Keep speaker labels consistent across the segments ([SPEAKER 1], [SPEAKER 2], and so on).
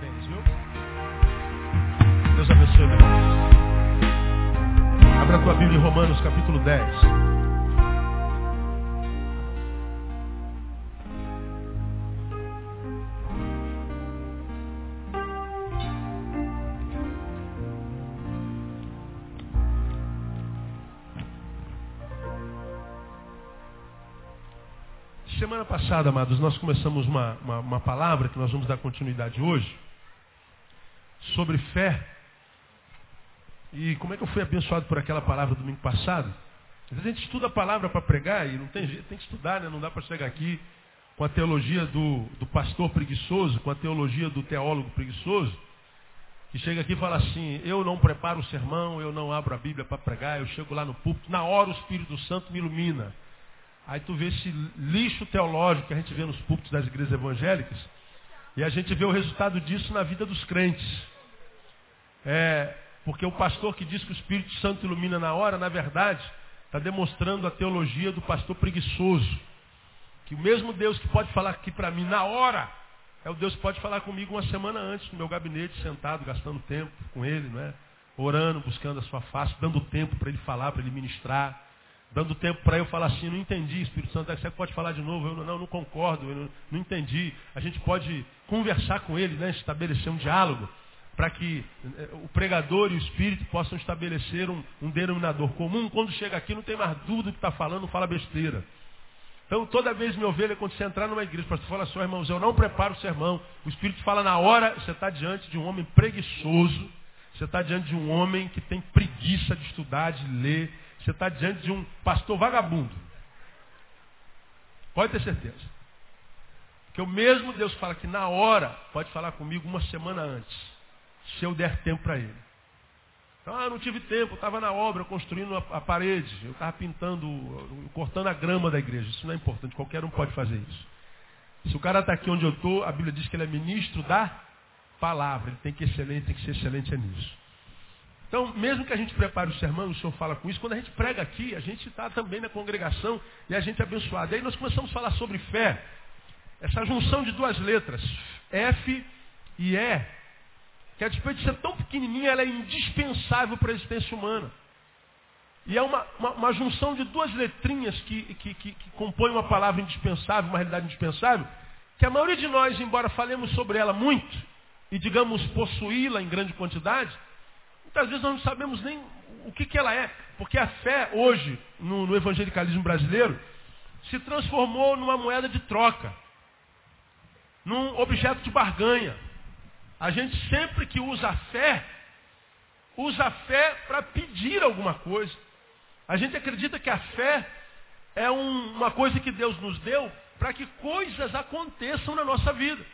[SPEAKER 1] Parabéns, viu? Deus abençoe, meu irmão. Abra a tua Bíblia em Romanos capítulo 10. Semana passada, amados, nós começamos uma, uma, uma, palavra que nós vamos dar continuidade hoje sobre fé. E como é que eu fui abençoado por aquela palavra domingo passado? Às vezes a gente estuda a palavra para pregar e não tem jeito, tem que estudar, né? Não dá para chegar aqui com a teologia do, do pastor preguiçoso, com a teologia do teólogo preguiçoso, que chega aqui e fala assim, eu não preparo o sermão, eu não abro a Bíblia para pregar, eu chego lá no púlpito, na hora o Espírito Santo me ilumina. Aí tu vê esse lixo teológico que a gente vê nos púlpitos das igrejas evangélicas, e a gente vê o resultado disso na vida dos crentes. É, porque o pastor que diz que o Espírito Santo ilumina na hora, na verdade, está demonstrando a teologia do pastor preguiçoso. Que o mesmo Deus que pode falar aqui para mim na hora, é o Deus que pode falar comigo uma semana antes, no meu gabinete, sentado, gastando tempo com ele, não é? orando, buscando a sua face, dando tempo para ele falar, para ele ministrar dando tempo para eu falar assim, não entendi, Espírito Santo, você pode falar de novo, eu não, não concordo, eu não, não, entendi. A gente pode conversar com ele, né, estabelecer um diálogo, para que eh, o pregador e o Espírito possam estabelecer um, um denominador comum. Quando chega aqui, não tem mais dúvida do que está falando, não fala besteira. Então, toda vez, minha ovelha, quando você entrar numa igreja, o pastor fala assim, irmãos, eu não preparo o sermão. O Espírito fala na hora, você está diante de um homem preguiçoso, você está diante de um homem que tem preguiça de estudar, de ler, você está diante de um pastor vagabundo. Pode ter certeza. Porque o mesmo Deus fala que na hora pode falar comigo uma semana antes. Se eu der tempo para ele. Então, ah, não tive tempo, estava na obra, construindo a, a parede, eu estava pintando, cortando a grama da igreja. Isso não é importante, qualquer um pode fazer isso. Se o cara está aqui onde eu estou, a Bíblia diz que ele é ministro da palavra. Ele tem que, excelente, tem que ser excelente nisso. Então, mesmo que a gente prepare o sermão, o senhor fala com isso, quando a gente prega aqui, a gente está também na congregação e a gente é abençoado. E aí nós começamos a falar sobre fé, essa junção de duas letras, F e E, que a despeito de ser tão pequenininha, ela é indispensável para a existência humana. E é uma, uma, uma junção de duas letrinhas que, que, que, que compõem uma palavra indispensável, uma realidade indispensável, que a maioria de nós, embora falemos sobre ela muito, e digamos possuí-la em grande quantidade, Muitas vezes nós não sabemos nem o que, que ela é, porque a fé hoje, no, no evangelicalismo brasileiro, se transformou numa moeda de troca, num objeto de barganha. A gente sempre que usa a fé, usa a fé para pedir alguma coisa. A gente acredita que a fé é um, uma coisa que Deus nos deu para que coisas aconteçam na nossa vida.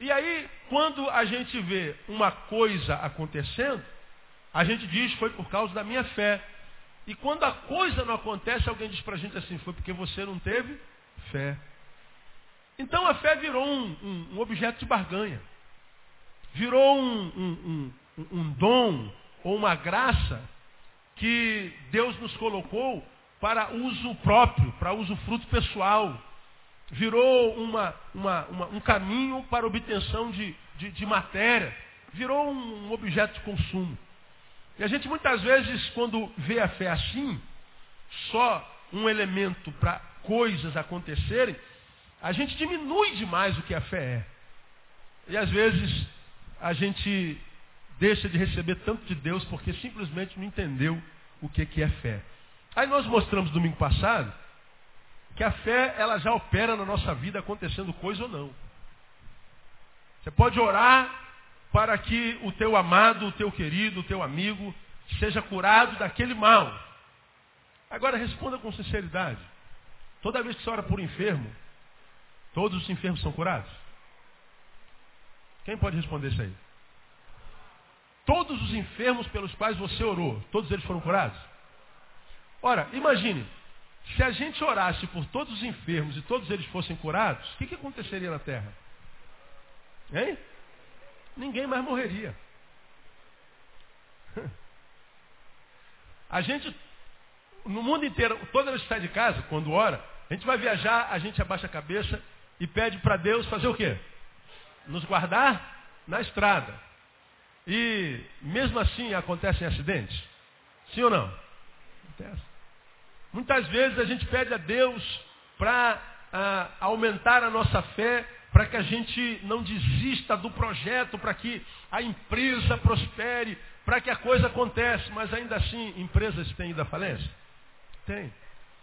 [SPEAKER 1] E aí, quando a gente vê uma coisa acontecendo, a gente diz foi por causa da minha fé. E quando a coisa não acontece, alguém diz para a gente assim, foi porque você não teve fé. Então a fé virou um, um, um objeto de barganha. Virou um, um dom ou uma graça que Deus nos colocou para uso próprio, para uso fruto pessoal virou uma, uma, uma, um caminho para obtenção de, de, de matéria, virou um, um objeto de consumo. E a gente muitas vezes, quando vê a fé assim, só um elemento para coisas acontecerem, a gente diminui demais o que a fé é. E às vezes a gente deixa de receber tanto de Deus porque simplesmente não entendeu o que, que é fé. Aí nós mostramos domingo passado que a fé ela já opera na nossa vida acontecendo coisa ou não. Você pode orar para que o teu amado, o teu querido, o teu amigo seja curado daquele mal. Agora responda com sinceridade. Toda vez que você ora por um enfermo, todos os enfermos são curados? Quem pode responder isso aí? Todos os enfermos pelos quais você orou, todos eles foram curados? Ora, imagine, se a gente orasse por todos os enfermos e todos eles fossem curados, o que, que aconteceria na terra? Hein? Ninguém mais morreria. A gente, no mundo inteiro, toda vez que sai de casa, quando ora, a gente vai viajar, a gente abaixa a cabeça e pede para Deus fazer o quê? Nos guardar na estrada. E mesmo assim acontecem acidentes? Sim ou não? Acontece. Muitas vezes a gente pede a Deus para ah, aumentar a nossa fé, para que a gente não desista do projeto, para que a empresa prospere, para que a coisa aconteça, mas ainda assim empresas têm ido à falência? Tem.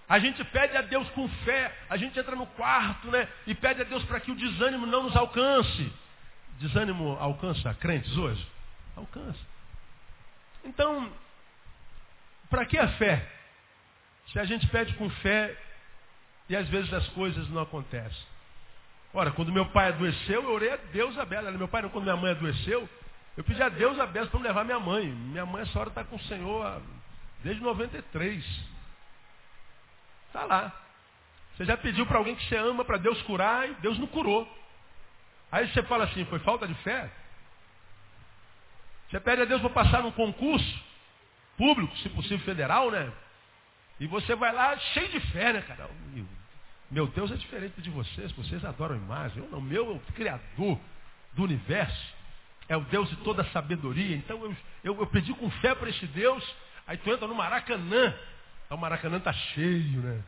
[SPEAKER 1] A gente pede a Deus com fé, a gente entra no quarto, né? E pede a Deus para que o desânimo não nos alcance. Desânimo alcança crentes hoje? Alcança. Então, para que a fé? Se a gente pede com fé e às vezes as coisas não acontecem. Ora, quando meu pai adoeceu, eu orei a Deus aberto. Meu pai, quando minha mãe adoeceu, eu pedi a Deus aberto para me levar minha mãe. Minha mãe, essa hora, está com o Senhor desde 93. Está lá. Você já pediu para alguém que você ama para Deus curar e Deus não curou. Aí você fala assim, foi falta de fé? Você pede a Deus para passar num concurso público, se possível federal, né? E você vai lá cheio de fé, né, cara? Meu Deus é diferente de vocês, vocês adoram imagem. Eu não, meu é o Criador do universo. É o Deus de toda sabedoria. Então eu, eu, eu pedi com fé para esse Deus. Aí tu entra no Maracanã. O Maracanã está cheio, né?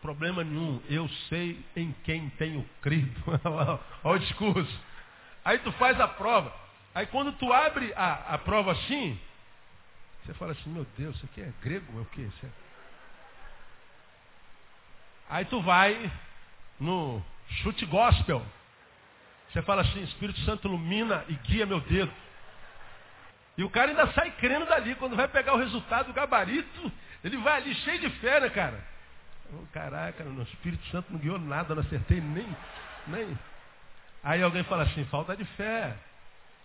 [SPEAKER 1] Problema nenhum. Eu sei em quem tenho crido. Olha o discurso. Aí tu faz a prova. Aí quando tu abre a, a prova assim, você fala assim, meu Deus, isso aqui é grego? É o quê? É... Aí tu vai no chute gospel. Você fala assim, Espírito Santo ilumina e guia meu dedo. E o cara ainda sai crendo dali. Quando vai pegar o resultado, o gabarito, ele vai ali cheio de fé, né, cara? Oh, caraca, o Espírito Santo não guiou nada, não acertei nem, nem. Aí alguém fala assim, falta de fé.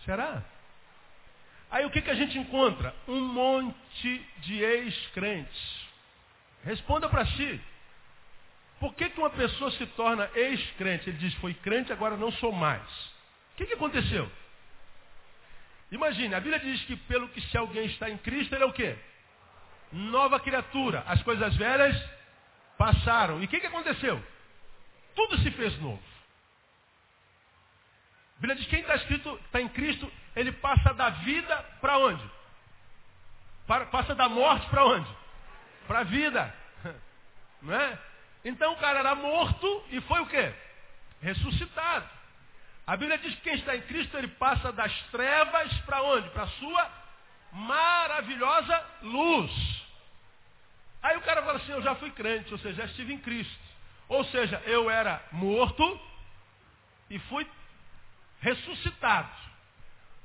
[SPEAKER 1] Será? Aí o que, que a gente encontra? Um monte de ex-crentes. Responda para si. Por que, que uma pessoa se torna ex-crente? Ele diz, foi crente, agora não sou mais. O que, que aconteceu? Imagine, a Bíblia diz que pelo que se alguém está em Cristo, ele é o quê? Nova criatura. As coisas velhas passaram. E o que, que aconteceu? Tudo se fez novo. A Bíblia diz que quem está escrito, está em Cristo, ele passa da vida para onde? Para, passa da morte para onde? Para a vida. Não é? Então o cara era morto e foi o quê? Ressuscitado. A Bíblia diz que quem está em Cristo, ele passa das trevas para onde? Para a sua maravilhosa luz. Aí o cara fala assim, eu já fui crente, ou seja, já estive em Cristo. Ou seja, eu era morto e fui ressuscitado.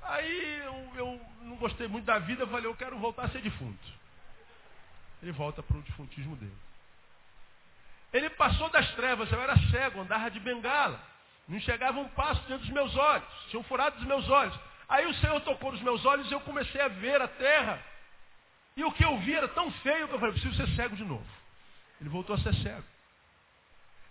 [SPEAKER 1] Aí eu, eu não gostei muito da vida, falei, eu quero voltar a ser defunto. Ele volta para o defuntismo dele. Ele passou das trevas, eu era cego, andava de bengala. Não enxergava um passo diante dos meus olhos. Tinham furado os meus olhos. Aí o Senhor tocou nos meus olhos e eu comecei a ver a terra. E o que eu vi era tão feio que eu falei, preciso ser cego de novo. Ele voltou a ser cego.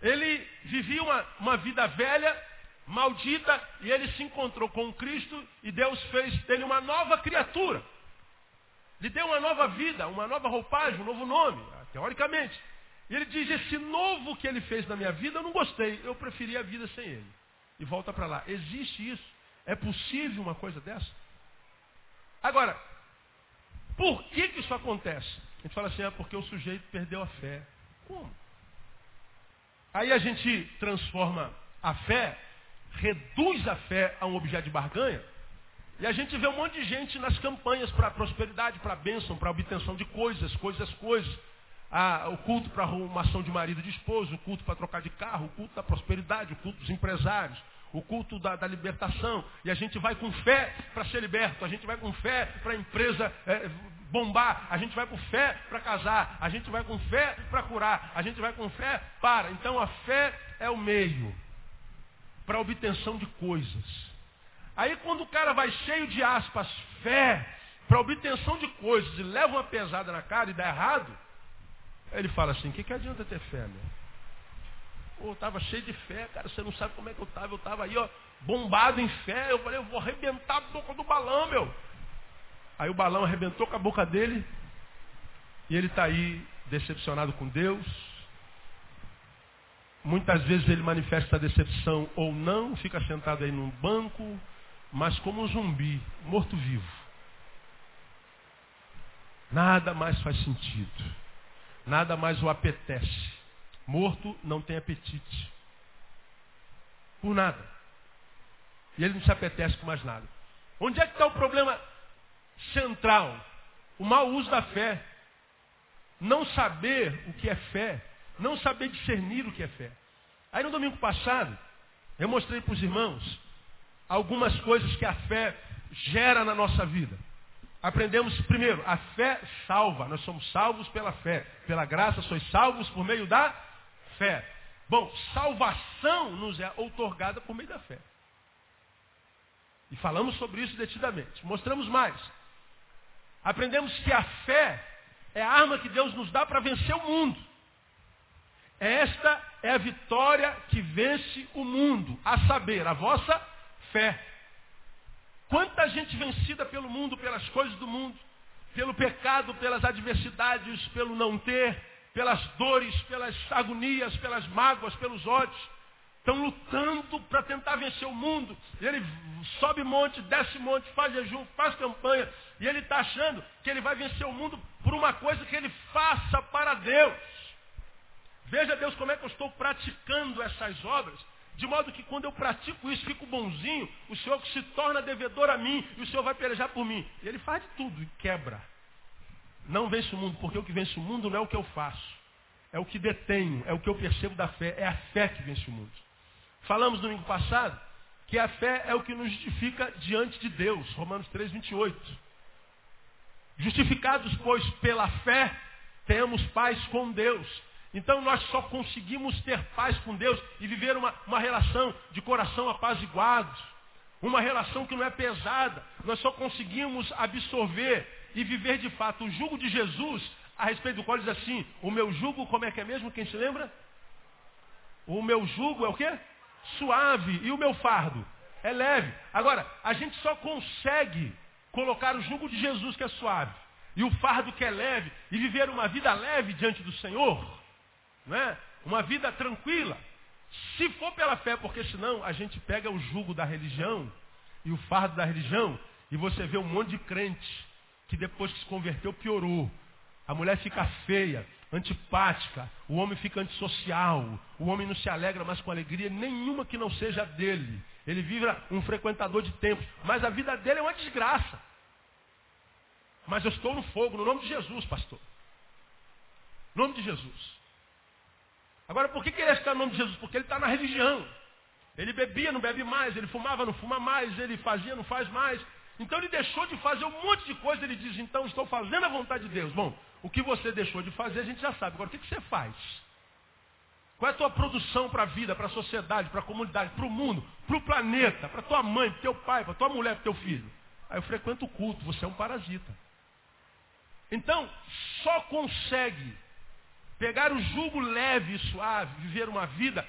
[SPEAKER 1] Ele vivia uma, uma vida velha, maldita, e ele se encontrou com Cristo e Deus fez dele uma nova criatura. Lhe deu uma nova vida, uma nova roupagem, um novo nome, teoricamente. E ele diz, esse novo que ele fez na minha vida, eu não gostei. Eu preferi a vida sem ele. E volta para lá. Existe isso? É possível uma coisa dessa? Agora, por que, que isso acontece? A gente fala assim, é porque o sujeito perdeu a fé. Como? Aí a gente transforma a fé, reduz a fé a um objeto de barganha, e a gente vê um monte de gente nas campanhas para prosperidade, para bênção, para obtenção de coisas, coisas, coisas a, o culto para arrumação de marido e de esposo, o culto para trocar de carro, o culto da prosperidade, o culto dos empresários, o culto da, da libertação. E a gente vai com fé para ser liberto, a gente vai com fé para a empresa é, bombar, a gente vai com fé para casar, a gente vai com fé para curar, a gente vai com fé para. Então a fé é o meio para a obtenção de coisas. Aí quando o cara vai cheio de aspas, fé, para obtenção de coisas e leva uma pesada na cara e dá errado, Ele fala assim, o que, que adianta ter fé, meu? Pô, eu estava cheio de fé, cara, você não sabe como é que eu estava. Eu estava aí, ó, bombado em fé. Eu falei, eu vou arrebentar a boca do balão, meu. Aí o balão arrebentou com a boca dele. E ele está aí decepcionado com Deus. Muitas vezes ele manifesta decepção ou não, fica sentado aí num banco, mas como um zumbi, morto-vivo. Nada mais faz sentido. Nada mais o apetece. Morto não tem apetite. Por nada. E ele não se apetece com mais nada. Onde é que está o problema central? O mau uso da fé. Não saber o que é fé. Não saber discernir o que é fé. Aí no domingo passado, eu mostrei para os irmãos algumas coisas que a fé gera na nossa vida. Aprendemos primeiro, a fé salva. Nós somos salvos pela fé. Pela graça sois salvos por meio da fé. Bom, salvação nos é outorgada por meio da fé. E falamos sobre isso detidamente. Mostramos mais. Aprendemos que a fé é a arma que Deus nos dá para vencer o mundo. Esta é a vitória que vence o mundo, a saber, a vossa fé. Quanta gente vencida pelo mundo, pelas coisas do mundo, pelo pecado, pelas adversidades, pelo não ter, pelas dores, pelas agonias, pelas mágoas, pelos ódios. Estão lutando para tentar vencer o mundo. Ele sobe monte, desce monte, faz jejum, faz campanha. E ele está achando que ele vai vencer o mundo por uma coisa que ele faça para Deus. Veja Deus como é que eu estou praticando essas obras. De modo que quando eu pratico isso, fico bonzinho, o Senhor se torna devedor a mim e o Senhor vai pelejar por mim. E ele faz de tudo e quebra. Não vence o mundo, porque o que vence o mundo não é o que eu faço. É o que detenho, é o que eu percebo da fé. É a fé que vence o mundo. Falamos no domingo passado que a fé é o que nos justifica diante de Deus. Romanos 3, 28. Justificados, pois, pela fé, temos paz com Deus. Então nós só conseguimos ter paz com Deus e viver uma, uma relação de coração apaziguado. Uma relação que não é pesada. Nós só conseguimos absorver e viver de fato o jugo de Jesus, a respeito do qual diz assim, o meu jugo, como é que é mesmo? Quem se lembra? O meu jugo é o quê? suave e o meu fardo é leve. Agora, a gente só consegue colocar o jugo de Jesus que é suave e o fardo que é leve e viver uma vida leve diante do Senhor, não é? Uma vida tranquila. Se for pela fé, porque senão a gente pega o jugo da religião e o fardo da religião e você vê um monte de crente que depois que se converteu piorou. A mulher fica feia, antipática, o homem fica antissocial, o homem não se alegra mais com alegria nenhuma que não seja dele. Ele vive um frequentador de tempos, mas a vida dele é uma desgraça. Mas eu estou no fogo, no nome de Jesus, pastor. No nome de Jesus. Agora, por que, ele está no nome de Jesus? Porque ele está na religião. Ele bebia, não bebe mais, ele fumava, não fuma mais, ele fazia, não faz mais. Então ele deixou de fazer um monte de coisa, ele diz, então estou fazendo a vontade de Deus. Bom, o que você deixou de fazer a gente já sabe. Agora, o que, que você faz? Qual é a tua produção para a vida, para a sociedade, para a comunidade, para o mundo, para o planeta, para tua mãe, para teu pai, para tua mulher, para teu filho? Aí eu frequento o culto, você é um parasita. Então, só consegue pegar o jugo leve e suave, viver uma vida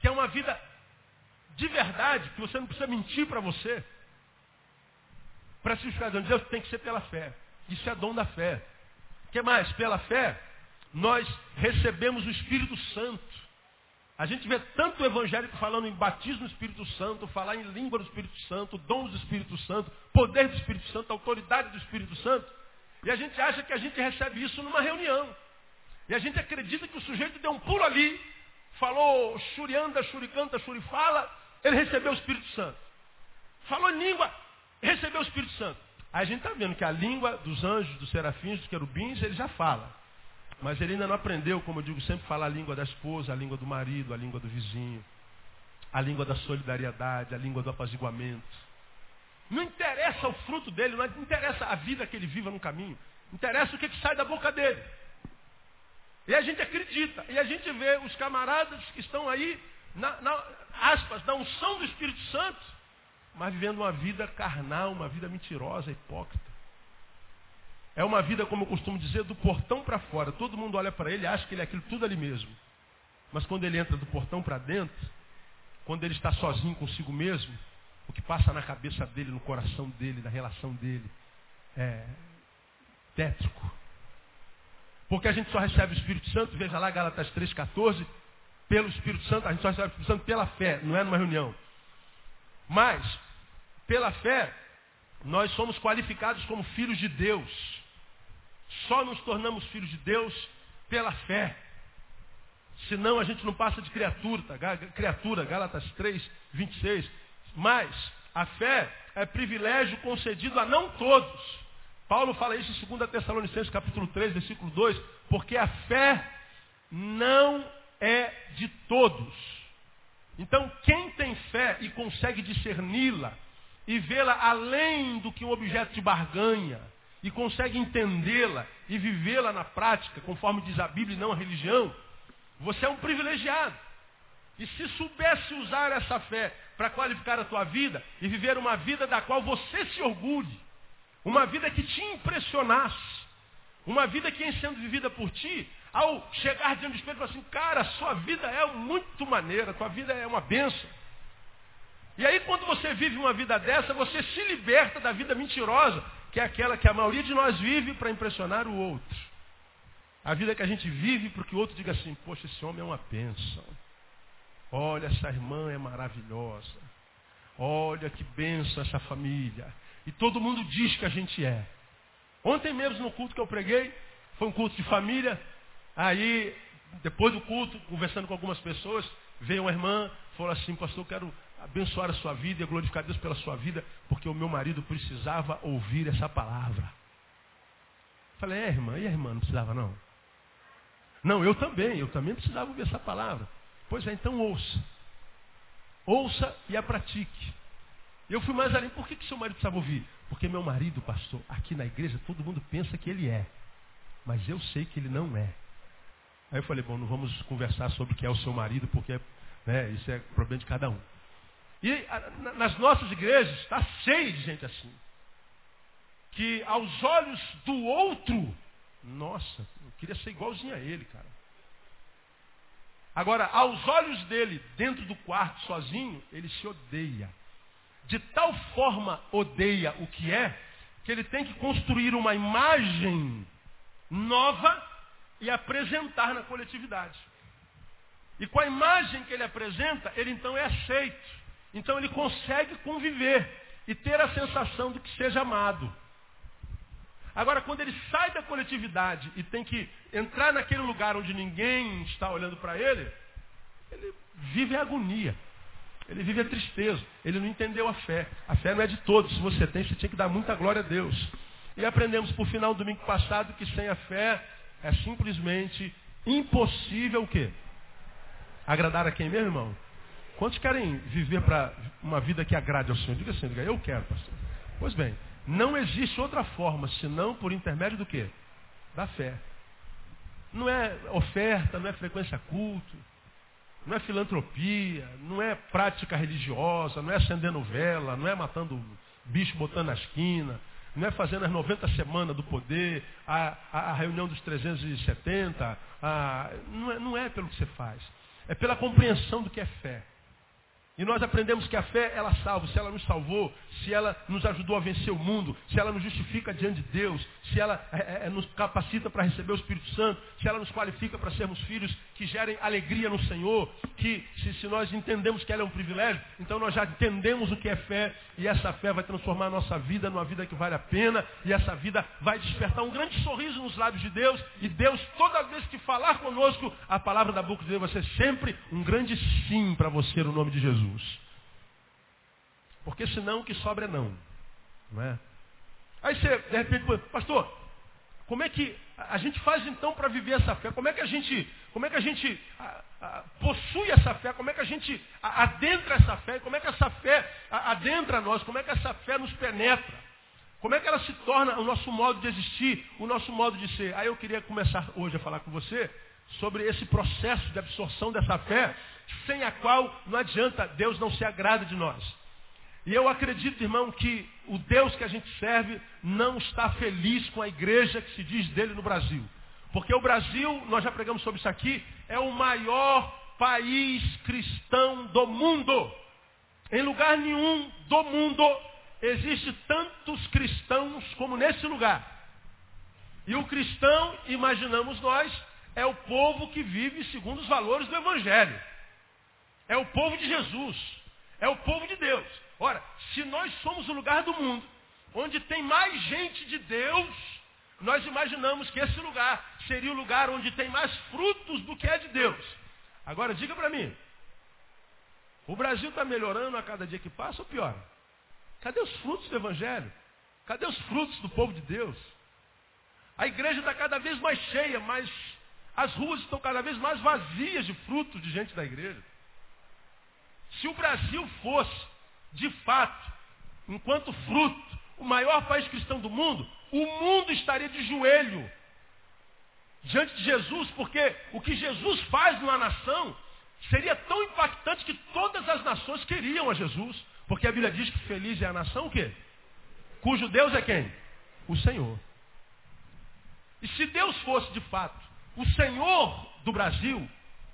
[SPEAKER 1] que é uma vida de verdade, que você não precisa mentir para você. Para se diante de Deus, tem que ser pela fé. Isso é dom da fé. O que mais? Pela fé, nós recebemos o Espírito Santo. A gente vê tanto evangélico falando em batismo do Espírito Santo, falar em língua do Espírito Santo, dons do Espírito Santo, poder do Espírito Santo, autoridade do Espírito Santo. E a gente acha que a gente recebe isso numa reunião. E a gente acredita que o sujeito deu um pulo ali, falou xurianda, xuricanta, xurifala, ele recebeu o Espírito Santo. Falou em língua, recebeu o Espírito Santo. Aí a gente está vendo que a língua dos anjos, dos serafins, dos querubins, ele já fala. Mas ele ainda não aprendeu, como eu digo sempre, falar a língua da esposa, a língua do marido, a língua do vizinho, a língua da solidariedade, a língua do apaziguamento. Não interessa o fruto dele, não interessa a vida que ele viva no caminho. Interessa o que, que sai da boca dele. E a gente acredita. E a gente vê os camaradas que estão aí, na, na aspas, na unção do Espírito Santo, mas vivendo uma vida carnal, uma vida mentirosa, hipócrita. É uma vida, como eu costumo dizer, do portão para fora. Todo mundo olha para ele acha que ele é aquilo tudo ali mesmo. Mas quando ele entra do portão para dentro, quando ele está sozinho consigo mesmo, o que passa na cabeça dele, no coração dele, na relação dele, é tétrico. Porque a gente só recebe o Espírito Santo, veja lá Gálatas 3,14, pelo Espírito Santo, a gente só recebe o Espírito Santo pela fé, não é numa reunião. Mas, pela fé, nós somos qualificados como filhos de Deus. Só nos tornamos filhos de Deus pela fé. Senão a gente não passa de criatura, tá? criatura, Gálatas 3, 26. Mas a fé é privilégio concedido a não todos. Paulo fala isso em 2 Tessalonicenses capítulo 3, versículo 2, porque a fé não é de todos. Então, quem tem fé e consegue discerni-la e vê-la além do que um objeto de barganha, e consegue entendê-la e vivê-la na prática, conforme diz a Bíblia e não a religião, você é um privilegiado. E se soubesse usar essa fé para qualificar a tua vida e viver uma vida da qual você se orgulhe, uma vida que te impressionasse, uma vida que, em sendo vivida por ti, ao chegar diante do espelho, assim, cara, sua vida é muito maneira, tua vida é uma benção. E aí, quando você vive uma vida dessa, você se liberta da vida mentirosa, que é aquela que a maioria de nós vive para impressionar o outro. A vida que a gente vive para que o outro diga assim, poxa, esse homem é uma bênção. Olha, essa irmã é maravilhosa. Olha que bênção essa família. E todo mundo diz que a gente é. Ontem mesmo no culto que eu preguei, foi um culto de família. Aí, depois do culto, conversando com algumas pessoas, veio uma irmã, falou assim, pastor, eu quero abençoar a sua vida e glorificar Deus pela sua vida, porque o meu marido precisava ouvir essa palavra. Falei, é irmã, e a irmã não precisava não? Não, eu também, eu também precisava ouvir essa palavra. Pois é, então ouça. Ouça e a pratique. Eu fui mais além. Por que, que seu marido precisava ouvir? Porque meu marido, pastor, aqui na igreja todo mundo pensa que ele é. Mas eu sei que ele não é. Aí eu falei, bom, não vamos conversar sobre o que é o seu marido, porque né, isso é problema de cada um. E a, nas nossas igrejas está cheio de gente assim. Que aos olhos do outro, nossa, eu queria ser igualzinho a ele, cara. Agora, aos olhos dele, dentro do quarto, sozinho, ele se odeia. De tal forma odeia o que é, que ele tem que construir uma imagem nova e apresentar na coletividade. E com a imagem que ele apresenta, ele então é aceito. Então ele consegue conviver e ter a sensação de que seja amado. Agora, quando ele sai da coletividade e tem que entrar naquele lugar onde ninguém está olhando para ele, ele vive a agonia. Ele vive a tristeza. Ele não entendeu a fé. A fé não é de todos. Se você tem, você tinha que dar muita glória a Deus. E aprendemos por final do domingo passado que sem a fé é simplesmente impossível o quê? Agradar a quem mesmo, irmão? Quantos querem viver para uma vida que agrade ao Senhor? Diga assim, diga, eu quero, pastor. Pois bem, não existe outra forma senão por intermédio do quê? Da fé. Não é oferta, não é frequência culto, não é filantropia, não é prática religiosa, não é acendendo vela, não é matando bicho botando na esquina, não é fazendo as 90 semanas do poder, a, a, a reunião dos 370, a, não, é, não é pelo que você faz. É pela compreensão do que é fé. E nós aprendemos que a fé, ela salva. Se ela nos salvou, se ela nos ajudou a vencer o mundo, se ela nos justifica diante de Deus, se ela é, é, é nos capacita para receber o Espírito Santo, se ela nos qualifica para sermos filhos que gerem alegria no Senhor, que se, se nós entendemos que ela é um privilégio, então nós já entendemos o que é fé, e essa fé vai transformar a nossa vida numa vida que vale a pena, e essa vida vai despertar um grande sorriso nos lábios de Deus, e Deus, toda vez que falar conosco, a palavra da boca de Deus vai ser sempre um grande sim para você no nome de Jesus. Jesus. Porque senão o que sobra é não. Não é? Aí você, de repente, pastor, como é que a gente faz então para viver essa fé? Como é que a gente, como é que a gente a, a, possui essa fé? Como é que a gente a, adentra essa fé? Como é que essa fé adentra nós? Como é que essa fé nos penetra? Como é que ela se torna o nosso modo de existir, o nosso modo de ser? Aí eu queria começar hoje a falar com você sobre esse processo de absorção dessa fé, sem a qual não adianta, Deus não se agrada de nós. E eu acredito, irmão, que o Deus que a gente serve não está feliz com a igreja que se diz dele no Brasil. Porque o Brasil, nós já pregamos sobre isso aqui, é o maior país cristão do mundo. Em lugar nenhum do mundo existe tantos cristãos como nesse lugar. E o cristão, imaginamos nós, é o povo que vive segundo os valores do Evangelho. É o povo de Jesus. É o povo de Deus. Ora, se nós somos o lugar do mundo onde tem mais gente de Deus, nós imaginamos que esse lugar seria o lugar onde tem mais frutos do que é de Deus. Agora, diga para mim, o Brasil está melhorando a cada dia que passa ou pior? Cadê os frutos do Evangelho? Cadê os frutos do povo de Deus? A igreja está cada vez mais cheia, mas as ruas estão cada vez mais vazias de frutos de gente da igreja. Se o Brasil fosse, de fato, enquanto fruto, o maior país cristão do mundo, o mundo estaria de joelho diante de Jesus, porque o que Jesus faz numa nação seria tão impactante que todas as nações queriam a Jesus. Porque a Bíblia diz que feliz é a nação o quê? Cujo Deus é quem? O Senhor. E se Deus fosse de fato o Senhor do Brasil,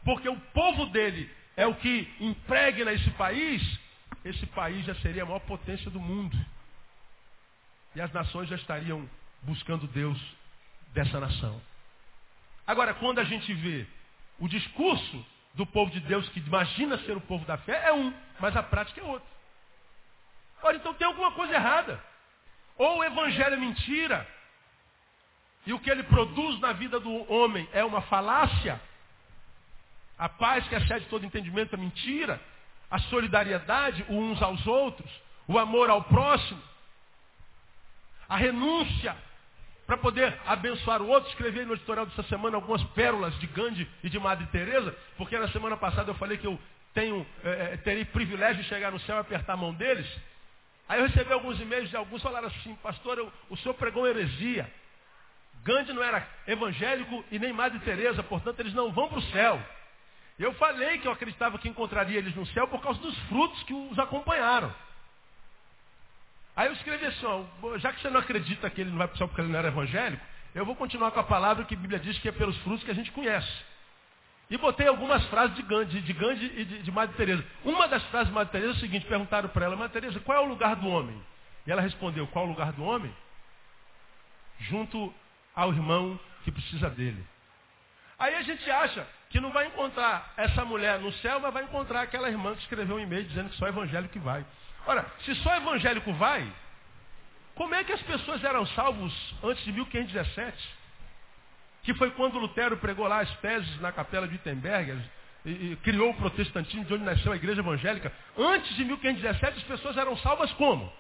[SPEAKER 1] porque o povo dele é o que impregna esse país, esse país já seria a maior potência do mundo. E as nações já estariam buscando Deus dessa nação. Agora, quando a gente vê o discurso do povo de Deus que imagina ser o povo da fé, é um, mas a prática é outra. Ora, então tem alguma coisa errada. Ou o evangelho é mentira, e o que ele produz na vida do homem é uma falácia. A paz que excede todo entendimento é mentira. A solidariedade uns aos outros, o amor ao próximo, a renúncia para poder abençoar o outro. Escrevi no editorial dessa semana algumas pérolas de Gandhi e de Madre Teresa, porque na semana passada eu falei que eu tenho, é, terei privilégio de chegar no céu e apertar a mão deles. Aí eu recebi alguns e-mails de alguns falaram assim, pastor, eu, o senhor pregou heresia. Gandhi não era evangélico e nem Madre Teresa, portanto eles não vão para o céu. Eu falei que eu acreditava que encontraria eles no céu por causa dos frutos que os acompanharam. Aí eu escrevi assim, ó, já que você não acredita que ele não vai para o céu porque ele não era evangélico, eu vou continuar com a palavra que a Bíblia diz que é pelos frutos que a gente conhece. E botei algumas frases de Gandhi, de Gandhi e de, de Madre Teresa. Uma das frases de Madre Teresa é o seguinte, perguntaram para ela, Madre Teresa, qual é o lugar do homem? E ela respondeu, qual é o lugar do homem? Junto ao irmão que precisa dele. Aí a gente acha que não vai encontrar essa mulher no céu, mas vai encontrar aquela irmã que escreveu um e-mail dizendo que só evangélico vai. Ora, se só evangélico vai, como é que as pessoas eram salvos antes de 1517? Que foi quando Lutero pregou lá as teses na capela de Wittenberg e, e criou o protestantismo de onde nasceu a igreja evangélica. Antes de 1517 as pessoas eram salvas como?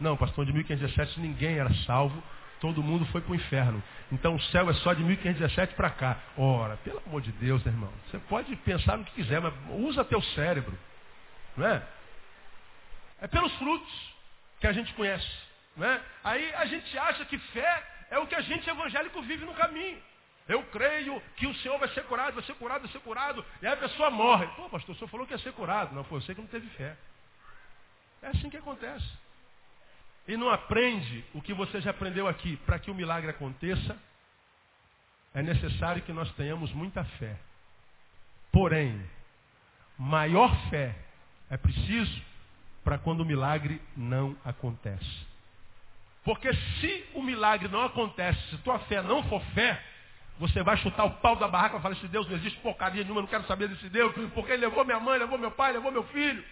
[SPEAKER 1] Não, pastor, de 1517 ninguém era salvo, todo mundo foi para o inferno. Então o céu é só de 1517 para cá. Ora, pelo amor de Deus, né, irmão, você pode pensar no que quiser, mas usa teu cérebro. Não é? É pelos frutos que a gente conhece. Né? Aí a gente acha que fé é o que a gente evangélico vive no caminho. Eu creio que o Senhor vai ser curado, vai ser curado, vai ser curado. E aí a pessoa morre. Pô, pastor, o senhor falou que ia ser curado. Não, foi você que não teve fé. É assim que acontece. E não aprende o que você já aprendeu aqui. Para que o milagre aconteça, é necessário que nós tenhamos muita fé. Porém, maior fé é preciso para quando o milagre não acontece. Porque se o milagre não acontece, se tua fé não for fé, você vai chutar o pau da barraca e falar, esse Deus não existe porcaria nenhuma, não quero saber desse Deus, porque ele levou minha mãe, levou meu pai, levou meu filho.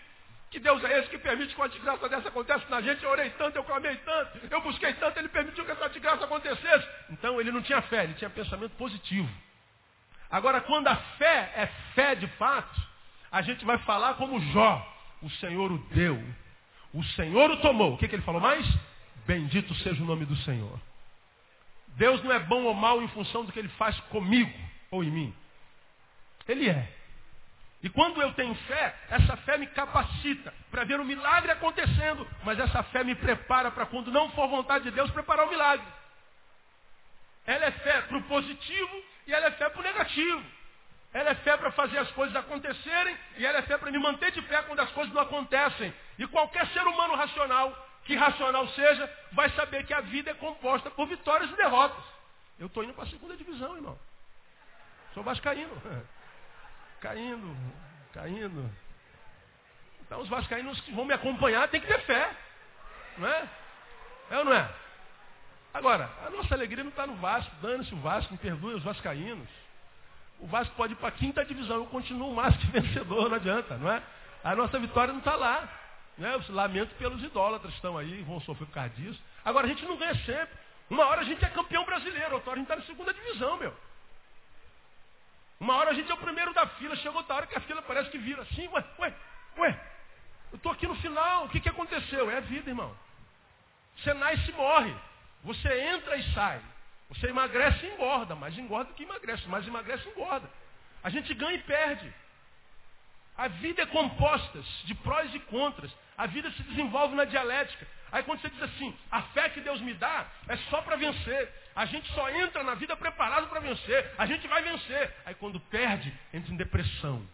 [SPEAKER 1] Que Deus é esse que permite que uma desgraça dessa aconteça na gente? Eu orei tanto, eu clamei tanto, eu busquei tanto, ele permitiu que essa desgraça acontecesse. Então ele não tinha fé, ele tinha pensamento positivo. Agora, quando a fé é fé de fato, a gente vai falar como Jó. O Senhor o deu. O Senhor o tomou. O que, que ele falou mais? Bendito seja o nome do Senhor. Deus não é bom ou mal em função do que ele faz comigo ou em mim. Ele é. E quando eu tenho fé, essa fé me capacita para ver o milagre acontecendo, mas essa fé me prepara para quando não for vontade de Deus, preparar o milagre. Ela é fé para o positivo e ela é fé para o negativo. Ela é fé para fazer as coisas acontecerem e ela é fé para me manter de pé quando as coisas não acontecem. E qualquer ser humano racional, que racional seja, vai saber que a vida é composta por vitórias e derrotas. Eu estou indo para a segunda divisão, irmão. Sou vascaíno. Caindo, caindo. Então os vascaínos que vão me acompanhar têm que ter fé. Não é? É ou não é? Agora, a nossa alegria não está no Vasco. Dane-se o Vasco, me perdoe os vascaínos. o Vasco pode ir para a quinta divisão, eu continuo mais que vencedor, não adianta, não é? A nossa vitória não está lá. Né? Eu lamento pelos idólatras que estão aí, vão sofrer por causa disso. Agora a gente não ganha sempre. Uma hora a gente é campeão brasileiro, outra hora a gente está na segunda divisão, meu. Uma hora a gente é o primeiro da fila, chegou outra hora que a fila parece que vira assim, ué, ué, ué. Eu estou aqui no final, o que, que aconteceu? É a vida, irmão. Você nasce e morre. Você entra e sai. Você emagrece e engorda, mais engorda que emagrece, mais emagrece e engorda. A gente ganha e perde. A vida é composta de prós e contras. A vida se desenvolve na dialética. Aí quando você diz assim, a fé que Deus me dá é só para vencer. A gente só entra na vida preparado para vencer. A gente vai vencer. Aí quando perde, entra em depressão.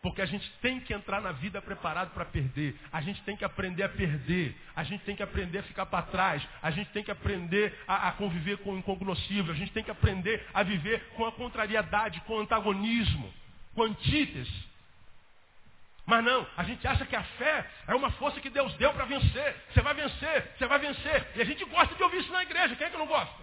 [SPEAKER 1] Porque a gente tem que entrar na vida preparado para perder. A gente tem que aprender a perder. A gente tem que aprender a ficar para trás. A gente tem que aprender a, a, conviver com o incognoscível. A gente tem que aprender a viver com a contrariedade, com o antagonismo, com antítese. Mas não, a gente acha que a fé é uma força que Deus deu para vencer. Você vai vencer, você vai vencer. E a gente gosta de ouvir isso na igreja. Quem é que não gosta?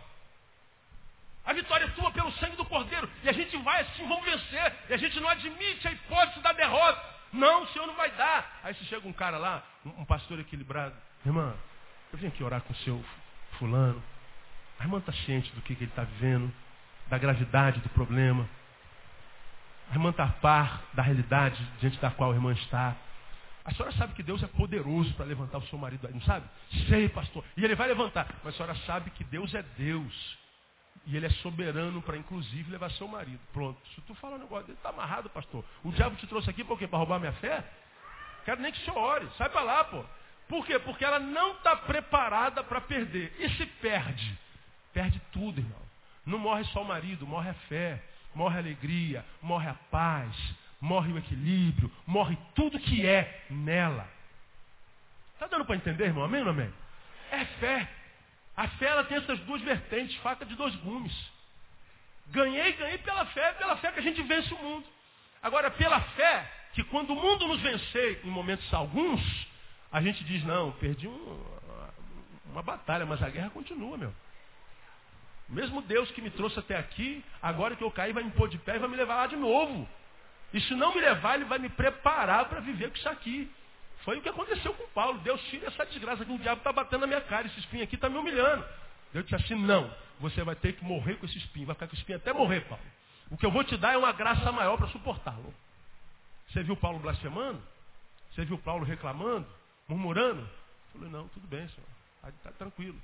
[SPEAKER 1] A vitória é tua pelo sangue do Cordeiro. E a gente vai assim, vamos vencer. E a gente não admite a hipótese da derrota. Não, o Senhor não vai dar. Aí se chega um cara lá, um, pastor equilibrado. Irmã, eu vim aqui orar com o seu fulano. A irmã está ciente do que, que ele está vivendo, da gravidade do problema. A irmã está a par da realidade diante da qual a irmã está. A senhora sabe que Deus é poderoso para levantar o seu marido aí, não sabe? Sei, pastor. E ele vai levantar. Mas a senhora sabe que Deus é Deus. E ele é soberano para, inclusive, levar seu marido. Pronto. Se tu falar um negócio dele, está amarrado, pastor. O diabo te trouxe aqui por quê? Para roubar minha fé? Quero nem que você ore. Sai para lá, pô. Por quê? Porque ela não está preparada para perder. E se perde? Perde tudo, irmão. Não morre só o marido, morre a fé, morre a alegria, morre a paz, morre o equilíbrio, morre tudo que é nela. Está dando para entender, irmão? Amém ou amém? É fé. A fé ela tem essas duas vertentes, faca de dois gumes. Ganhei, ganhei pela fé, pela fé que a gente vence o mundo. Agora, pela fé, que quando o mundo nos vencer em momentos alguns, a gente diz, não, perdi um, uma batalha, mas a guerra continua, meu. Mesmo Deus que me trouxe até aqui, agora que eu caí, vai me pôr de pé e vai me levar lá de novo. E se não me levar, ele vai me preparar para viver com isso aqui. Foi o que aconteceu com Paulo. Deus tira essa desgraça que o diabo está batendo na minha cara. Esse espinho aqui está me humilhando. Deus disse assim, não. Você vai ter que morrer com esse espinho. Vai ficar com esse espinho até morrer, Paulo. O que eu vou te dar é uma graça maior para suportá-lo. Você viu Paulo blasfemando? Você viu Paulo reclamando? Murmurando? Eu falei, não, tudo bem, senhor. Está tá tranquilo.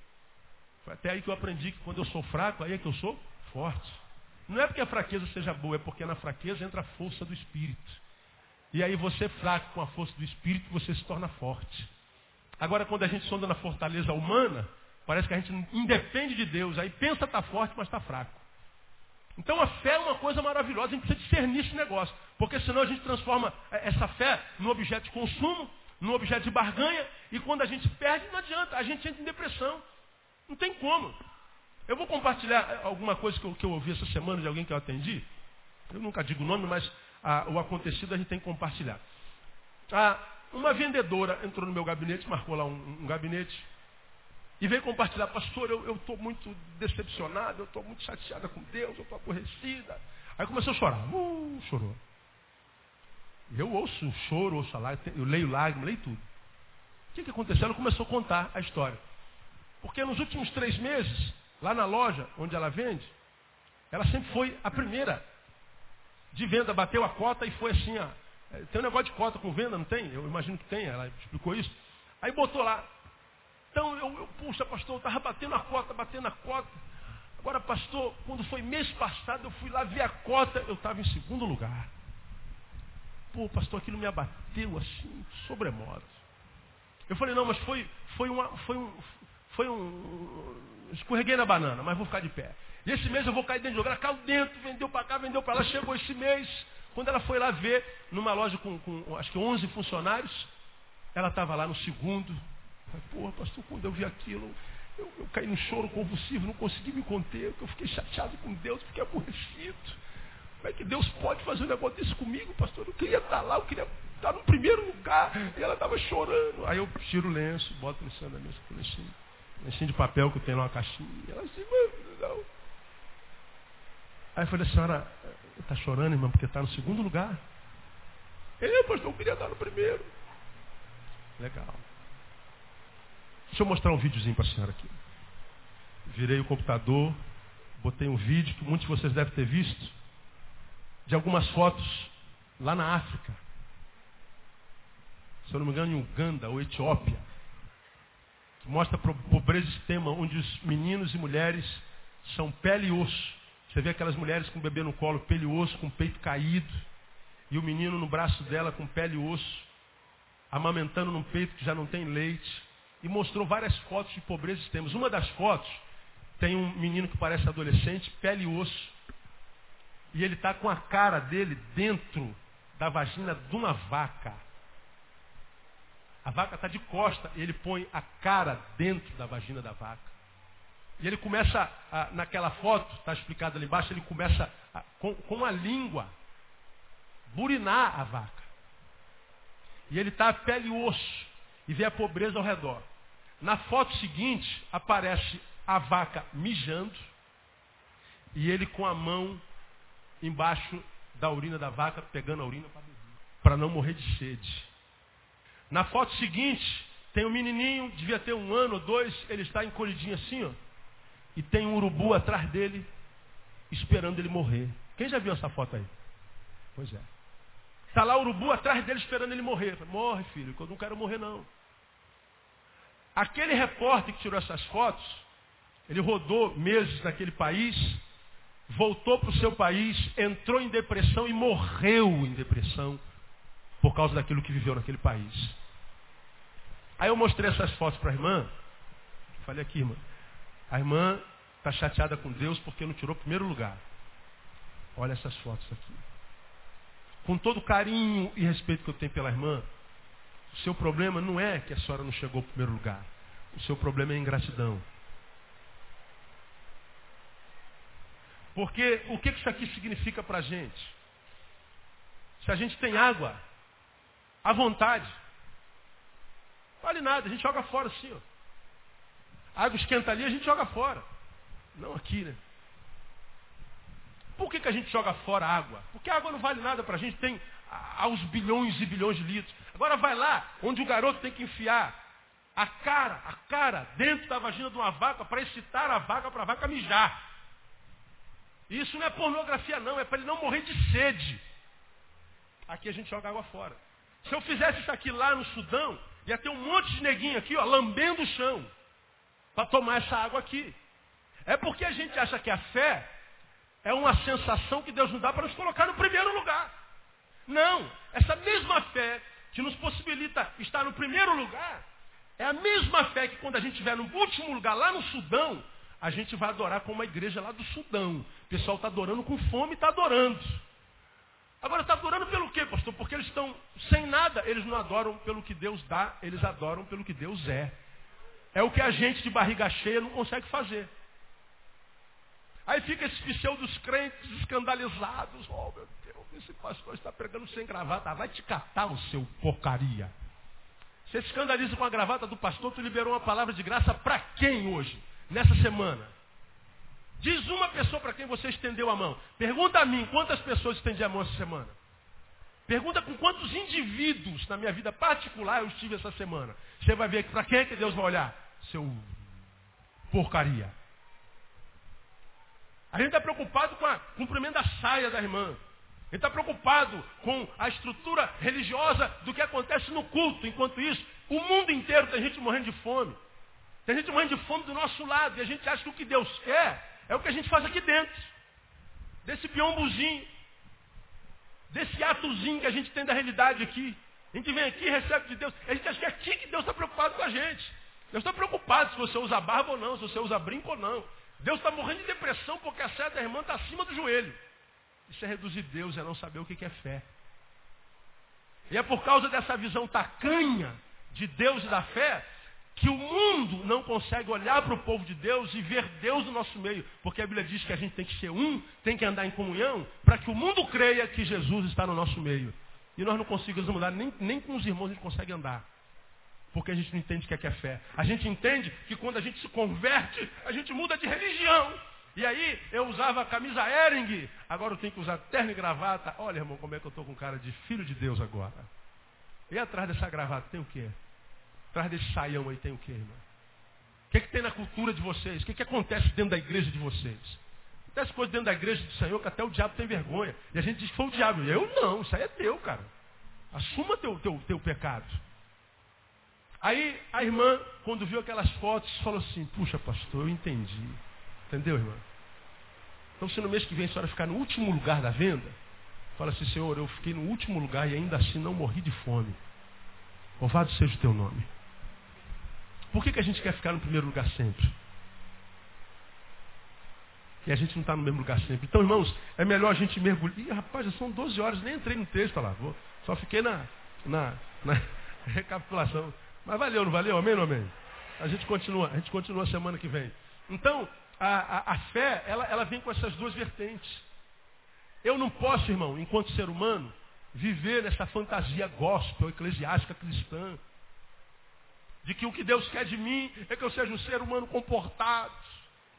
[SPEAKER 1] Foi até aí que eu aprendi que quando eu sou fraco, aí é que eu sou forte. Não é porque a fraqueza seja boa, é porque na fraqueza entra a força do Espírito. E aí você fraco com a força do Espírito, você se torna forte. Agora, quando a gente sonda na fortaleza humana, parece que a gente independe de Deus. Aí pensa estar tá forte, mas está fraco. Então a fé é uma coisa maravilhosa, a gente precisa discernir esse negócio. Porque senão a gente transforma é, essa fé num objeto de consumo, num objeto de barganha, e quando a gente perde, não adianta, a gente entra em depressão. Não tem como. Eu vou compartilhar alguma coisa que eu, que eu ouvi essa semana de alguém que eu atendi. Eu nunca digo o nome, mas ah, o acontecido a gente tem que compartilhar. Ah, uma vendedora entrou no meu gabinete, marcou lá um, um gabinete, e veio compartilhar, pastor, eu estou muito decepcionado, eu estou muito chateada com Deus, eu estou aborrecida. Aí começou a chorar. Uh, chorou. Eu ouço um choro, ouço a lágrima, eu leio lágrimas, leio tudo. O que, que aconteceu? Ela começou a contar a história. Porque nos últimos três meses, lá na loja onde ela vende, ela sempre foi a primeira de venda, bateu a cota e foi assim, ó. É, tem um negócio de cota com venda, não tem? Eu imagino que tem, ela explicou isso. Aí botou lá. Então eu, eu puxa, pastor, eu estava batendo a cota, batendo a cota. Agora, pastor, quando foi mês passado, eu fui lá ver a cota, eu estava em segundo lugar. Pô, pastor, aquilo me abateu assim, sobremodo. Eu falei, não, mas foi, foi, uma, foi um. Foi um. Escorreguei na banana, mas vou ficar de pé. E esse mês eu vou cair dentro de. Ela caiu dentro, vendeu para cá, vendeu para lá. Chegou esse mês, quando ela foi lá ver, numa loja com, com acho que 11 funcionários, ela estava lá no segundo. Porra, pastor, quando eu vi aquilo, eu, eu, caí no choro convulsivo, não consegui me conter, eu fiquei chateado com Deus, fiquei aborrecido. Como é que Deus pode fazer um negócio desse comigo, pastor? Eu queria estar lá, eu queria estar no primeiro lugar. E ela estava chorando. Aí eu tiro o lenço, boto no cima da mesa, o lencinho, lencinho de papel que tenho lá uma caixinha. Ela mano, não. Aí eu falei, a senhora está chorando, irmã, porque está no segundo lugar? Ele, pastor, eu queria estar no primeiro. Legal. Deixa eu mostrar um videozinho para a senhora aqui. Virei o computador, botei um vídeo que muitos de vocês devem ter visto, de algumas fotos lá na África. Se eu não me engano, em Uganda ou Etiópia. Mostra pobreza extrema, onde os meninos e mulheres são pele e osso. Você vê aquelas mulheres com o bebê no colo, pele e osso, com o peito caído, e o menino no braço dela com pele e osso, amamentando num peito que já não tem leite. E mostrou várias fotos de pobreza extrema. Uma das fotos tem um menino que parece adolescente, pele e osso. E ele está com a cara dele dentro da vagina de uma vaca. A vaca está de costa, e ele põe a cara dentro da vagina da vaca. E ele começa, a, naquela foto, está explicado ali embaixo, ele começa a, com, com a língua, burinar a vaca. E ele está a pele e osso, e vê a pobreza ao redor. Na foto seguinte, aparece a vaca mijando e ele com a mão embaixo da urina da vaca, pegando a urina para não morrer de sede. Na foto seguinte, tem um menininho, devia ter um ano ou dois, ele está encolhidinho assim, ó, e tem um urubu atrás dele, esperando ele morrer. Quem já viu essa foto aí? Pois é. Está lá o urubu atrás dele esperando ele morrer. Morre, filho, eu não quero morrer não. Aquele repórter que tirou essas fotos, ele rodou meses naquele país, voltou para o seu país, entrou em depressão e morreu em depressão por causa daquilo que viveu naquele país. Aí eu mostrei essas fotos para a irmã. Falei aqui, irmã. A irmã está chateada com Deus porque não tirou o primeiro lugar. Olha essas fotos aqui. Com todo o carinho e respeito que eu tenho pela irmã, o seu problema não é que a senhora não chegou ao primeiro lugar. O seu problema é ingratidão. Porque o que isso aqui significa para a gente? Se a gente tem água, à vontade, vale nada, a gente joga fora assim, ó. A água esquenta ali, a gente joga fora. Não aqui, né? Por que, que a gente joga fora a água? Porque a água não vale nada para a gente, tem aos bilhões e bilhões de litros. Agora vai lá, onde o garoto tem que enfiar a cara, a cara, dentro da vagina de uma vaca para excitar a vaca para a vaca mijar. Isso não é pornografia não, é para ele não morrer de sede. Aqui a gente joga água fora. Se eu fizesse isso aqui lá no Sudão, ia ter um monte de neguinho aqui, ó, lambendo o chão, para tomar essa água aqui. É porque a gente acha que a fé é uma sensação que Deus nos dá para nos colocar no primeiro lugar. Não, essa mesma fé que nos possibilita estar no primeiro lugar, é a mesma fé que quando a gente estiver no último lugar, lá no Sudão, a gente vai adorar como uma igreja lá do Sudão. O pessoal está adorando com fome e está adorando. Agora está adorando pelo quê, pastor? Porque eles estão sem nada. Eles não adoram pelo que Deus dá, eles adoram pelo que Deus é. É o que a gente de barriga cheia não consegue fazer. Aí fica esses pseudos crentes escandalizados. Oh meu Deus, esse pastor está pregando sem gravata. Vai te catar o seu porcaria. Você se escandaliza com a gravata do pastor, tu liberou uma palavra de graça para quem hoje? nessa semana? Diz uma pessoa para quem você estendeu a mão. Pergunta a mim quantas pessoas estendi a mão essa semana. Pergunta com quantos indivíduos na minha vida particular eu estive essa semana. Você vai ver para quem que Deus vai olhar. Seu porcaria. A gente está preocupado com o cumprimento da saia da irmã. Gente está preocupado com a estrutura religiosa do que acontece no culto. Enquanto isso, o mundo inteiro tem gente morrendo de fome. Tem gente morrendo de fome do nosso lado e a gente acha que o que Deus quer é o que a gente faz aqui dentro. Desse piombozinho. Desse atozinho que a gente tem da realidade aqui. A gente vem aqui e recebe de Deus. A gente acha que é aqui que Deus está preocupado com a gente. Deus está preocupado se você usa barba ou não, se você usa brinco ou não. Deus está morrendo de depressão porque a fé da irmã está acima do joelho. Isso é reduzir Deus, é não saber o que é fé. E é por causa dessa visão tacanha de Deus e da fé que o mundo não consegue olhar para o povo de Deus e ver Deus no nosso meio, porque a Bíblia diz que a gente tem que ser um, tem que andar em comunhão, para que o mundo creia que Jesus está no nosso meio. E nós não conseguimos mudar, nem, nem com os irmãos a gente consegue andar. Porque a gente não entende o que é, que é fé. A gente entende que quando a gente se converte, a gente muda de religião. E aí eu usava camisa Ering, agora eu tenho que usar terno e gravata. Olha, irmão, como é que eu estou com cara de filho de Deus agora. E atrás dessa gravata tem o quê? Atrás desse saião aí tem o quê, irmão? O que, é que tem na cultura de vocês? O que, é que acontece dentro da igreja de vocês? Acontece coisas dentro da igreja do Senhor que até o diabo tem vergonha. E a gente diz foi o diabo. Eu não, isso aí é teu, cara. Assuma teu, teu, teu pecado. Aí a irmã, quando viu aquelas fotos, falou assim, puxa pastor, eu entendi. Entendeu, irmã? Então se no mês que vem a senhora ficar no último lugar da venda, fala assim, Senhor, eu fiquei no último lugar e ainda assim não morri de fome. Louvado seja o teu nome. Por que, que a gente quer ficar no primeiro lugar sempre? E a gente não está no mesmo lugar sempre. Então, irmãos, é melhor a gente mergulhar. Ih, rapaz, já são 12 horas, nem entrei no texto lá. Só fiquei na, na, na recapitulação. Mas valeu, não valeu? Amém ou amém? A gente continua, a gente continua semana que vem. Então, a, a, a fé, ela, ela vem com essas duas vertentes. Eu não posso, irmão, enquanto ser humano, viver nessa fantasia gospel, eclesiástica, cristã. De que o que Deus quer de mim é que eu seja um ser humano comportado.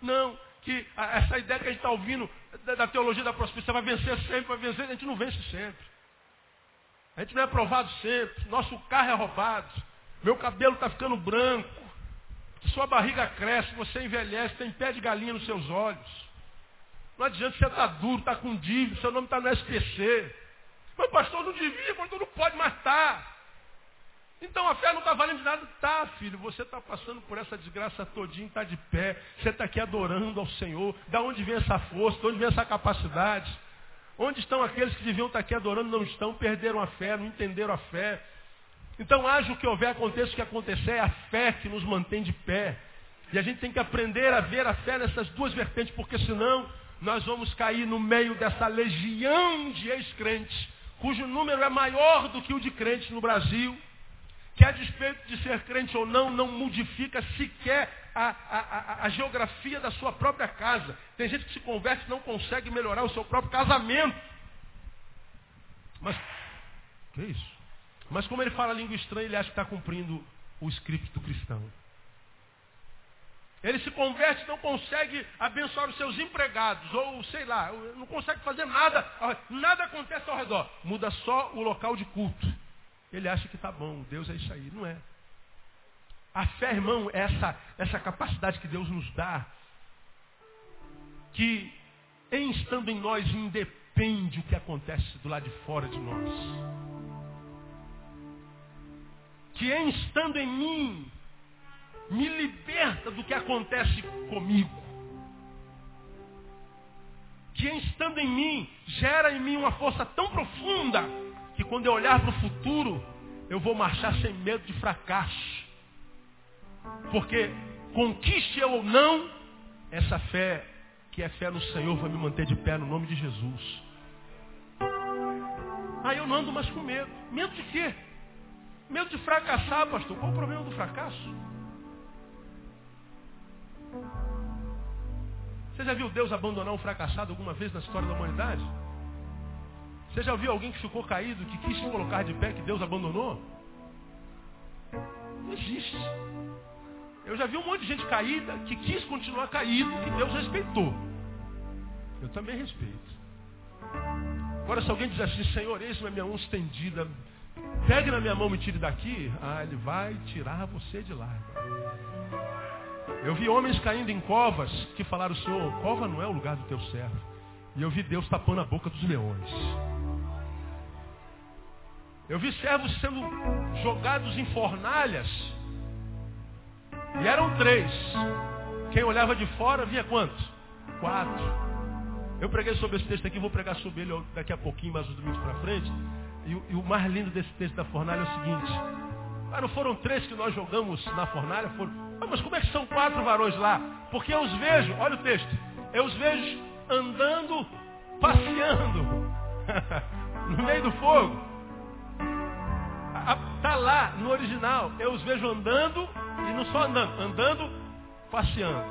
[SPEAKER 1] Não, que essa ideia que a gente está ouvindo da, da, teologia da prosperidade vai vencer sempre, vai vencer, a gente não vence sempre. A gente não é aprovado sempre. Nosso carro é roubado. Meu cabelo está ficando branco. Sua barriga cresce, você envelhece, tem pé de galinha nos seus olhos. Não adianta você estar tá duro, estar tá com dívida, seu nome está no SPC. Mas pastor não devia, pastor não pode. Tá. Então a fé não está valendo de nada. Tá, filho, você está passando por essa desgraça todinha, está de pé. Você está aqui adorando ao Senhor. Da onde vem essa força? De onde vem essa capacidade? Onde estão aqueles que deviam estar aqui adorando não estão? Perderam a fé, não entenderam a fé. Então, haja o que houver, aconteça o que acontecer, é a fé que nos mantém de pé. E a gente tem que aprender a ver a fé nessas duas vertentes, porque senão nós vamos cair no meio dessa legião de ex-crentes, cujo número é maior do que o de crentes no Brasil, que a despeito de ser crente ou não, não modifica sequer a, a, a, a geografia da sua própria casa. Tem gente que se converte e não consegue melhorar o seu próprio casamento. Mas, que isso? Mas como ele fala língua estranha, ele acha que está cumprindo o script do cristão. Ele se converte, não consegue abençoar os seus empregados, ou sei lá, não consegue fazer nada, nada acontece ao redor. Muda só o local de culto. Ele acha que está bom, Deus é isso aí. Não é. A fé, irmão, é essa, essa capacidade que Deus nos dá, que em estando em nós independe o que acontece do lado de fora de nós que em estando em mim, me liberta do que acontece comigo. Que em estando em mim, gera em mim uma força tão profunda, que quando eu olhar para o futuro, eu vou marchar sem medo de fracasso. Porque, conquiste eu ou não, essa fé, que é fé no Senhor, vai me manter de pé no nome de Jesus. Aí eu não ando mais com medo. Medo de quê? Medo de fracassar, pastor. Qual o problema do fracasso? Você já viu Deus abandonar um fracassado alguma vez na história da humanidade? Você já viu alguém que ficou caído, que quis se colocar de pé, que Deus abandonou? Não existe. Eu já vi um monte de gente caída que quis continuar caído e Deus respeitou. Eu também respeito. Agora, se alguém diz assim, Senhor, eis-me a minha mão estendida, Pegue na minha mão e me tire daqui. Ah, ele vai tirar você de lá. Eu vi homens caindo em covas que falaram, Senhor, cova não é o lugar do teu servo. E eu vi Deus tapando a boca dos leões. Eu vi servos sendo jogados em fornalhas. E eram três. Quem olhava de fora via quantos? Quatro. Eu preguei sobre esse texto aqui, vou pregar sobre ele daqui a pouquinho, mais uns domingos para frente. E, e, o mais lindo desse texto da fornalha é o seguinte. Ah, não foram três que nós jogamos na fornalha? Foram... Ah, mas como é que são quatro varões lá? Porque eu os vejo, olha o texto, eu os vejo andando, passeando no meio do fogo. Está lá no original, eu os vejo andando e não só andando, andando, passeando.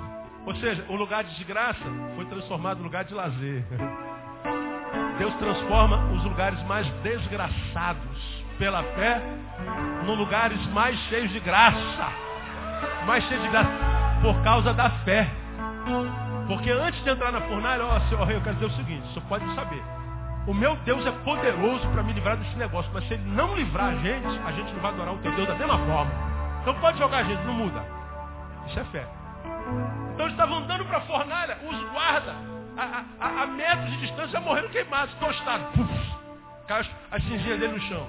[SPEAKER 1] Ou seja, o lugar de desgraça foi transformado em lugar de lazer. Deus transforma os lugares mais desgraçados pela fé nos lugares mais cheios de graça. Mais cheios de graça por causa da fé. Porque antes de entrar na fornalha, ó, senhor rei, eu quero dizer o seguinte, o senhor pode saber. O meu Deus é poderoso para me livrar desse negócio, mas se ele não livrar a gente, a gente não vai adorar o teu Deus da mesma forma. Então pode jogar a gente, não muda. Isso é fé. Então eles estavam andando para a fornalha, os guardas, a, a, a, metros de distância, morreram queimados, tostados. Puf, caiu as cinzinhas dele no chão.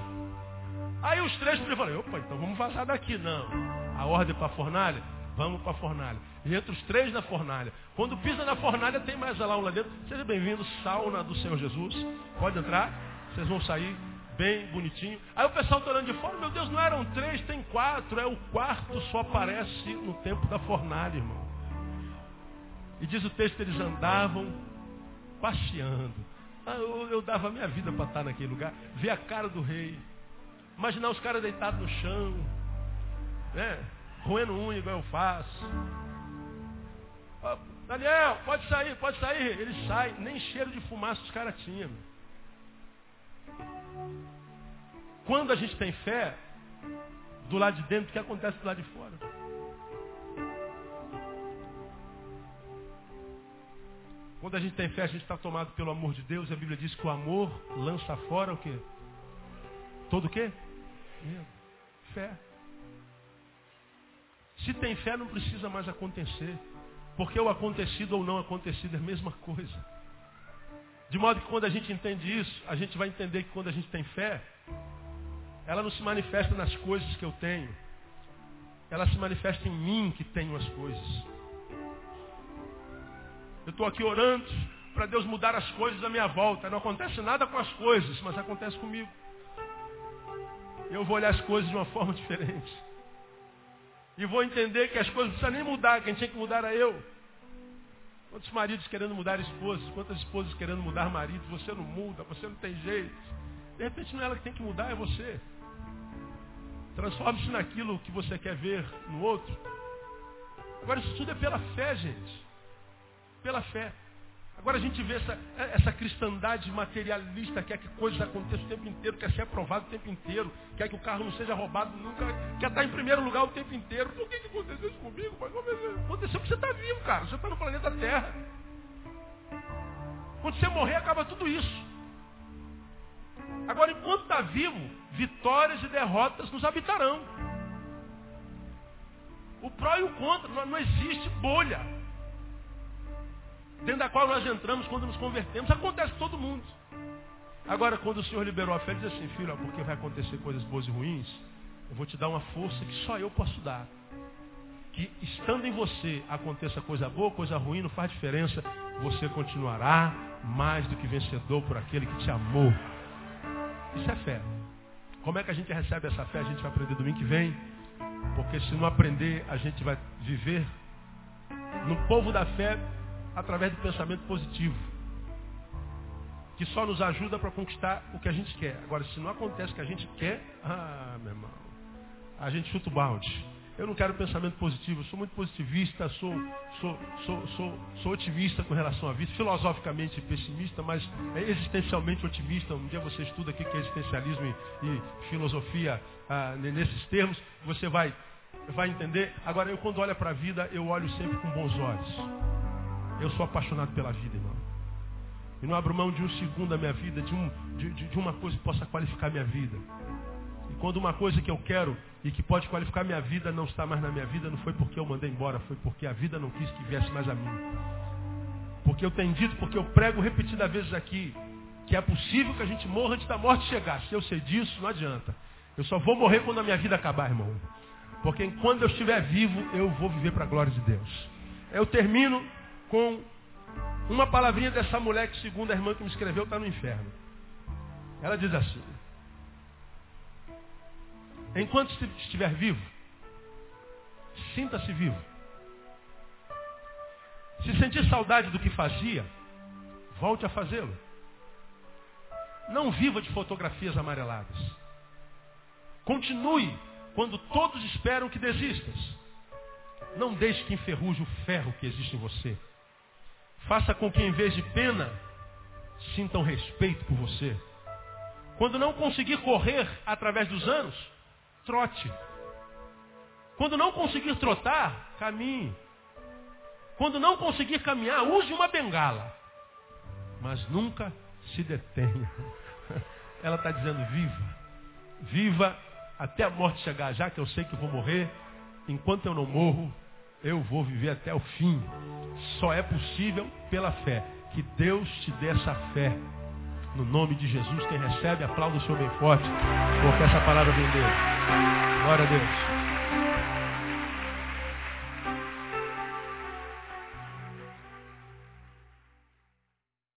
[SPEAKER 1] Aí os três falaram, opa, então vamos vazar daqui. Não. A ordem para a fornalha, vamos para a fornalha. E entra os três na fornalha. Quando pisa na fornalha, tem mais lá um lá dentro. Seja bem-vindo, sauna do Senhor Jesus. Pode entrar, vocês vão sair bem bonitinho. Aí o pessoal está olhando de fora, meu Deus, não eram três, tem quatro. É o quarto só aparece no tempo da fornalha, irmão. E diz o texto, eles andavam passeando. Ah, eu, eu, dava minha vida para estar naquele lugar, ver a cara do rei. Imaginar os caras deitados no chão, né? Roendo unha igual eu faço. Ah, Daniel, pode sair, pode sair. Ele sai, nem cheiro de fumaça os caras tinham. Quando a gente tem fé, do lado de dentro, o que acontece do lado de fora? Quando a gente tem fé, a gente está tomado pelo amor de Deus. A Bíblia diz que o amor lança fora o quê? Todo o quê? Fé. Se tem fé, não precisa mais acontecer. Porque o acontecido ou não acontecido é a mesma coisa. De modo que quando a gente entende isso, a gente vai entender que quando a gente tem fé, ela não se manifesta nas coisas que eu tenho. Ela se manifesta em mim que tenho as coisas. Eu estou aqui orando para Deus mudar as coisas à minha volta. Não acontece nada com as coisas, mas acontece comigo. Eu vou olhar as coisas de uma forma diferente. E vou entender que as coisas não precisam nem mudar, quem tinha que mudar era eu. Quantos maridos querendo mudar esposas, quantas esposas querendo mudar maridos, você não muda, você não tem jeito. De repente não é ela que tem que mudar, é você. Transforme-se naquilo que você quer ver no outro. Agora isso tudo é pela fé, gente. Pela fé. Agora a gente vê essa, essa cristandade materialista, quer que coisas aconteçam o tempo inteiro, quer ser aprovado o tempo inteiro, quer que o carro não seja roubado nunca, quer estar em primeiro lugar o tempo inteiro. Por que, que aconteceu isso comigo? Mas aconteceu porque você está vivo, cara. Você está no planeta Terra. Quando você morrer, acaba tudo isso. Agora, enquanto está vivo, vitórias e derrotas nos habitarão. O pró e o contra, não existe bolha dentro da qual nós entramos quando nos convertemos. Acontece com todo mundo. Agora, quando o Senhor liberou a fé, diz assim, filho, porque vai acontecer coisas boas e ruins, eu vou te dar uma força que só eu posso dar. Que estando em você aconteça coisa boa, coisa ruim, não faz diferença. Você continuará mais do que vencedor por aquele que te amou. Isso é fé. Como é que a gente recebe essa fé? A gente vai aprender domingo que vem. Porque se não aprender, a gente vai viver no povo da fé através do pensamento positivo. Que só nos ajuda para conquistar o que a gente quer. Agora, se não acontece o que a gente quer, ah, meu irmão, a gente chuta o balde. Eu não quero pensamento positivo, eu sou muito positivista, sou, sou, sou, sou, sou otimista com relação à vida, filosoficamente pessimista, mas é existencialmente otimista. Um dia você estuda aqui que é existencialismo e, e filosofia ah, nesses termos, você vai, vai entender. Agora, eu quando olho para a vida, eu olho sempre com bons olhos. Eu sou apaixonado pela vida, irmão. E não abro mão de um segundo da minha vida, de, um, de, de uma coisa que possa qualificar minha vida. E quando uma coisa que eu quero e que pode qualificar minha vida não está mais na minha vida, não foi porque eu mandei embora, foi porque a vida não quis que viesse mais a mim. Porque eu tenho dito, porque eu prego repetidas vezes aqui, que é possível que a gente morra antes da morte chegar. Se eu sei disso, não adianta. Eu só vou morrer quando a minha vida acabar, irmão. Porque quando eu estiver vivo, eu vou viver para a glória de Deus. Eu termino com uma palavrinha dessa mulher que, segundo a irmã que me escreveu, está no inferno. Ela diz assim: Enquanto estiver vivo, sinta-se vivo. Se sentir saudade do que fazia, volte a fazê-lo. Não viva de fotografias amareladas. Continue quando todos esperam que desistas. Não deixe que enferruje o ferro que existe em você. Faça com que, em vez de pena, sintam respeito por você. Quando não conseguir correr através dos anos, trote. Quando não conseguir trotar, caminhe. Quando não conseguir caminhar, use uma bengala. Mas nunca se detenha. Ela está dizendo, viva. Viva até a morte chegar, já que eu sei que vou morrer. Enquanto eu não morro, eu vou viver até o fim. Só é possível pela fé. Que Deus te dê essa fé. No nome de Jesus, quem recebe, aplauda o Senhor bem forte, porque essa palavra vem dele. Glória a Deus.